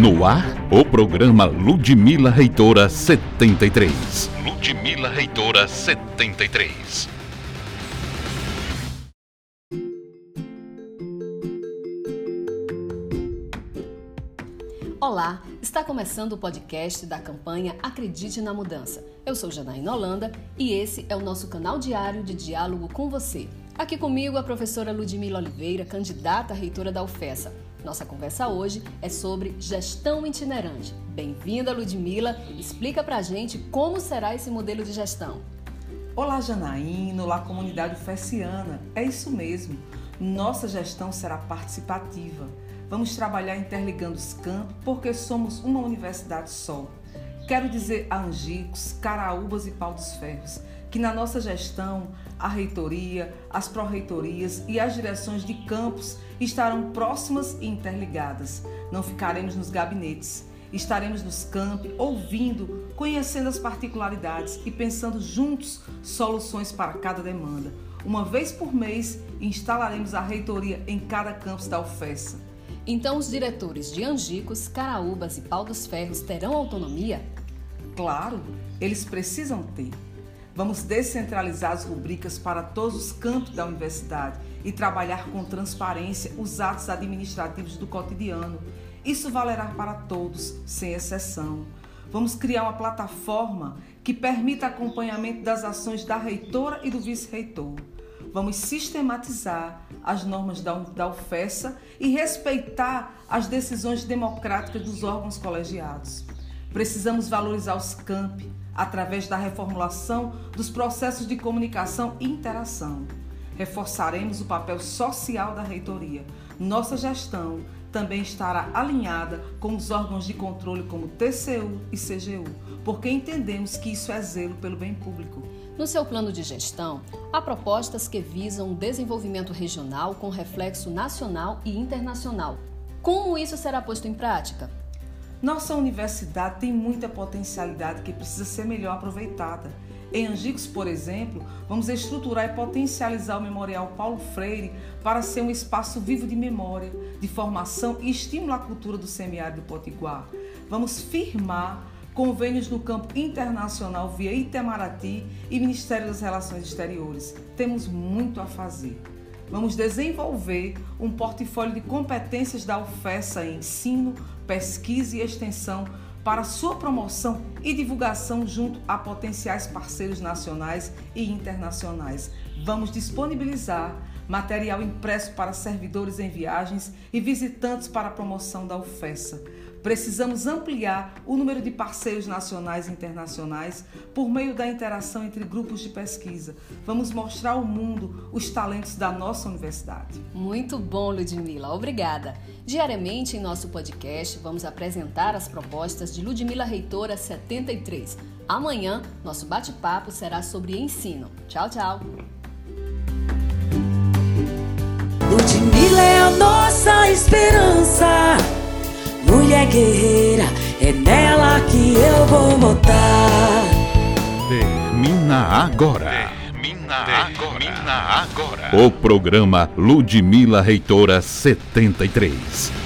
No ar, o programa Ludmila Reitora 73. Ludmila Reitora 73. Olá, está começando o podcast da campanha Acredite na Mudança. Eu sou Janaína Holanda e esse é o nosso canal diário de diálogo com você. Aqui comigo a professora Ludmila Oliveira, candidata a reitora da UFESA. Nossa conversa hoje é sobre gestão itinerante. Bem-vinda, Ludmila. Explica pra gente como será esse modelo de gestão. Olá, Janaína. Olá, comunidade fessiana. É isso mesmo. Nossa gestão será participativa. Vamos trabalhar interligando os campos porque somos uma universidade só. Quero dizer a Angicos, Caraúbas e Pau dos Ferros que na nossa gestão a reitoria, as pró-reitorias e as direções de campos estarão próximas e interligadas. Não ficaremos nos gabinetes, estaremos nos campos, ouvindo, conhecendo as particularidades e pensando juntos soluções para cada demanda. Uma vez por mês, instalaremos a reitoria em cada campus da UFESA. Então, os diretores de Angicos, Caraúbas e Pau dos Ferros terão autonomia? Claro, eles precisam ter. Vamos descentralizar as rubricas para todos os campos da universidade e trabalhar com transparência os atos administrativos do cotidiano. Isso valerá para todos, sem exceção. Vamos criar uma plataforma que permita acompanhamento das ações da reitora e do vice-reitor. Vamos sistematizar as normas da, da UFESA e respeitar as decisões democráticas dos órgãos colegiados. Precisamos valorizar os campi, através da reformulação dos processos de comunicação e interação. Reforçaremos o papel social da reitoria. Nossa gestão também estará alinhada com os órgãos de controle como TCU e CGU, porque entendemos que isso é zelo pelo bem público. No seu plano de gestão, há propostas que visam o desenvolvimento regional com reflexo nacional e internacional. Como isso será posto em prática? Nossa universidade tem muita potencialidade que precisa ser melhor aproveitada. Em Angicos, por exemplo, vamos estruturar e potencializar o Memorial Paulo Freire para ser um espaço vivo de memória, de formação e estímulo à cultura do semiárido potiguar. Vamos firmar convênios no campo internacional via Itamaraty e Ministério das Relações Exteriores. Temos muito a fazer. Vamos desenvolver um portfólio de competências da UFESA em ensino, pesquisa e extensão para sua promoção e divulgação junto a potenciais parceiros nacionais e internacionais. Vamos disponibilizar material impresso para servidores em viagens e visitantes para a promoção da UFESA Precisamos ampliar o número de parceiros nacionais e internacionais por meio da interação entre grupos de pesquisa. Vamos mostrar ao mundo os talentos da nossa universidade. Muito bom, Ludmila. Obrigada. Diariamente em nosso podcast vamos apresentar as propostas de Ludmila Reitora 73. Amanhã, nosso bate-papo será sobre ensino. Tchau, tchau. Mulher guerreira, é nela que eu vou botar. Termina agora. Termina agora. Termina agora. O programa Ludmila Reitora 73.